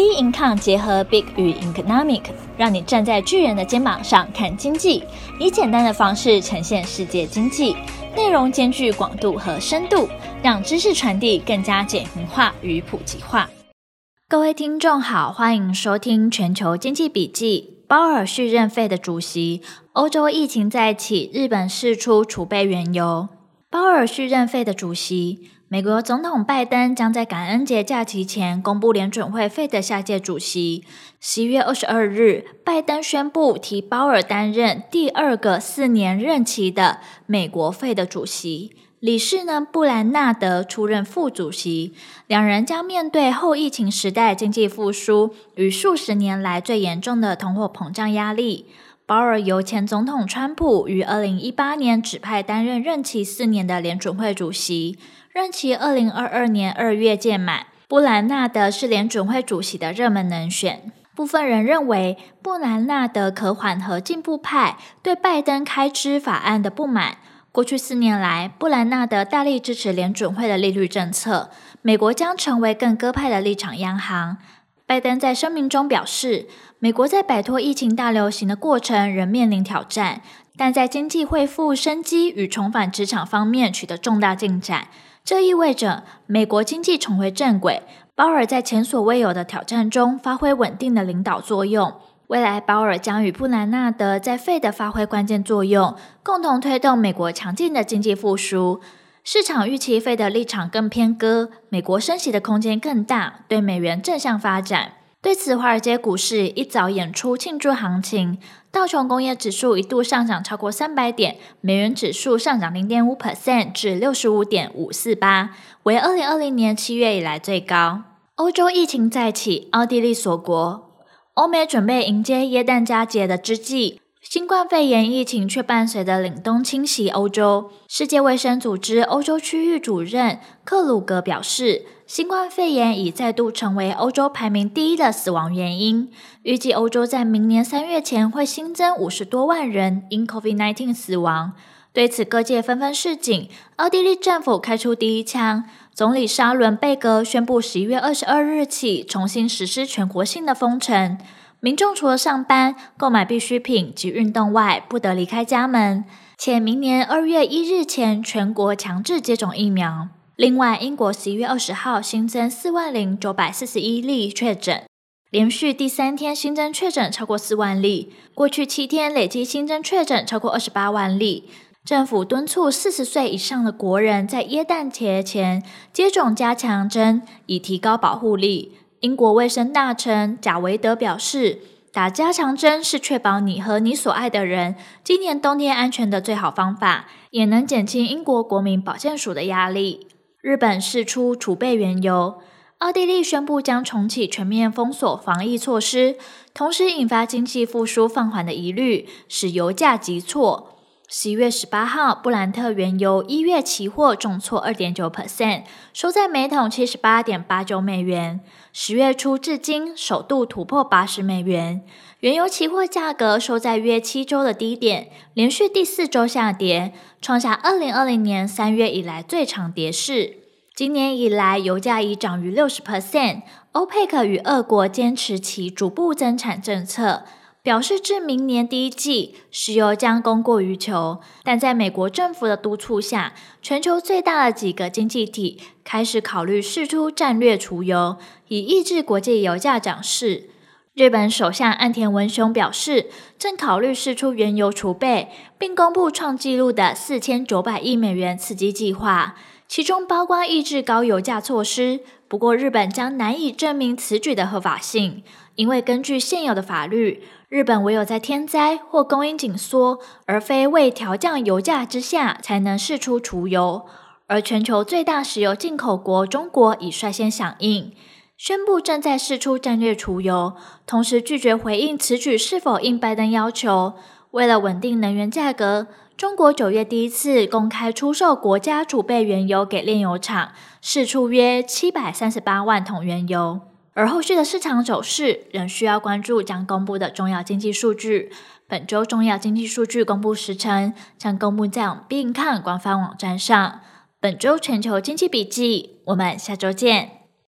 B Income 结合 Big 与 Economic，让你站在巨人的肩膀上看经济，以简单的方式呈现世界经济，内容兼具广度和深度，让知识传递更加简明化与普及化。各位听众好，欢迎收听全球经济笔记。鲍尔续任费的主席，欧洲疫情再起，日本释出储备原油。鲍尔续任费的主席。美国总统拜登将在感恩节假期前公布联准会费的下届主席。十一月二十二日，拜登宣布提鲍尔担任第二个四年任期的美国费的主席。理事呢，布兰纳德出任副主席。两人将面对后疫情时代经济复苏与数十年来最严重的通货膨胀压力。鲍尔由前总统川普于二零一八年指派担任任期四年的联准会主席。任期二零二二年二月届满，布兰纳德是联准会主席的热门人选。部分人认为，布兰纳德可缓和进步派对拜登开支法案的不满。过去四年来，布兰纳德大力支持联准会的利率政策，美国将成为更鸽派的立场央行。拜登在声明中表示，美国在摆脱疫情大流行的过程仍面临挑战，但在经济恢复生机与重返职场方面取得重大进展。这意味着美国经济重回正轨。鲍尔在前所未有的挑战中发挥稳定的领导作用。未来，鲍尔将与布兰纳德在 Fed 发挥关键作用，共同推动美国强劲的经济复苏。市场预期费的立场更偏鸽，美国升息的空间更大，对美元正向发展。对此，华尔街股市一早演出庆祝行情，道琼工业指数一度上涨超过三百点，美元指数上涨零点五 percent 至六十五点五四八，为二零二零年七月以来最高。欧洲疫情再起，奥地利锁国，欧美准备迎接耶诞佳节的之际。新冠肺炎疫情却伴随着凛冬侵袭欧洲。世界卫生组织欧洲区域主任克鲁格表示，新冠肺炎已再度成为欧洲排名第一的死亡原因。预计欧洲在明年三月前会新增五十多万人因 COVID-19 死亡。对此，各界纷纷示警。奥地利政府开出第一枪，总理沙伦贝格宣布，十一月二十二日起重新实施全国性的封城。民众除了上班、购买必需品及运动外，不得离开家门。且明年二月一日前全国强制接种疫苗。另外，英国十一月二十号新增四万零九百四十一例确诊，连续第三天新增确诊超过四万例。过去七天累计新增确诊超过二十八万例。政府敦促四十岁以上的国人在耶诞节前接种加强针，以提高保护力。英国卫生大臣贾维德表示，打加强针是确保你和你所爱的人今年冬天安全的最好方法，也能减轻英国国民保健署的压力。日本释出储备原油，奥地利宣布将重启全面封锁防疫措施，同时引发经济复苏放缓的疑虑，使油价急挫。十一月十八号，布兰特原油一月期货重挫二点九 percent，收在每桶七十八点八九美元。十月初至今首度突破八十美元。原油期货价格收在约七周的低点，连续第四周下跌，创下二零二零年三月以来最长跌势。今年以来，油价已涨逾六十 percent。欧佩克与俄国坚持其逐步增产政策。表示至明年第一季，石油将供过于求。但在美国政府的督促下，全球最大的几个经济体开始考虑释出战略储油，以抑制国际油价涨势。日本首相岸田文雄表示，正考虑释出原油储备，并公布创纪录的四千九百亿美元刺激计划，其中包括抑制高油价措施。不过，日本将难以证明此举的合法性，因为根据现有的法律。日本唯有在天灾或供应紧缩，而非为调降油价之下，才能释出储油。而全球最大石油进口国中国已率先响应，宣布正在释出战略储油，同时拒绝回应此举是否应拜登要求。为了稳定能源价格，中国九月第一次公开出售国家储备原油给炼油厂，释出约七百三十八万桶原油。而后续的市场走势仍需要关注将公布的重要经济数据。本周重要经济数据公布时程将公布在我们 B Income 官方网站上。本周全球经济笔记，我们下周见。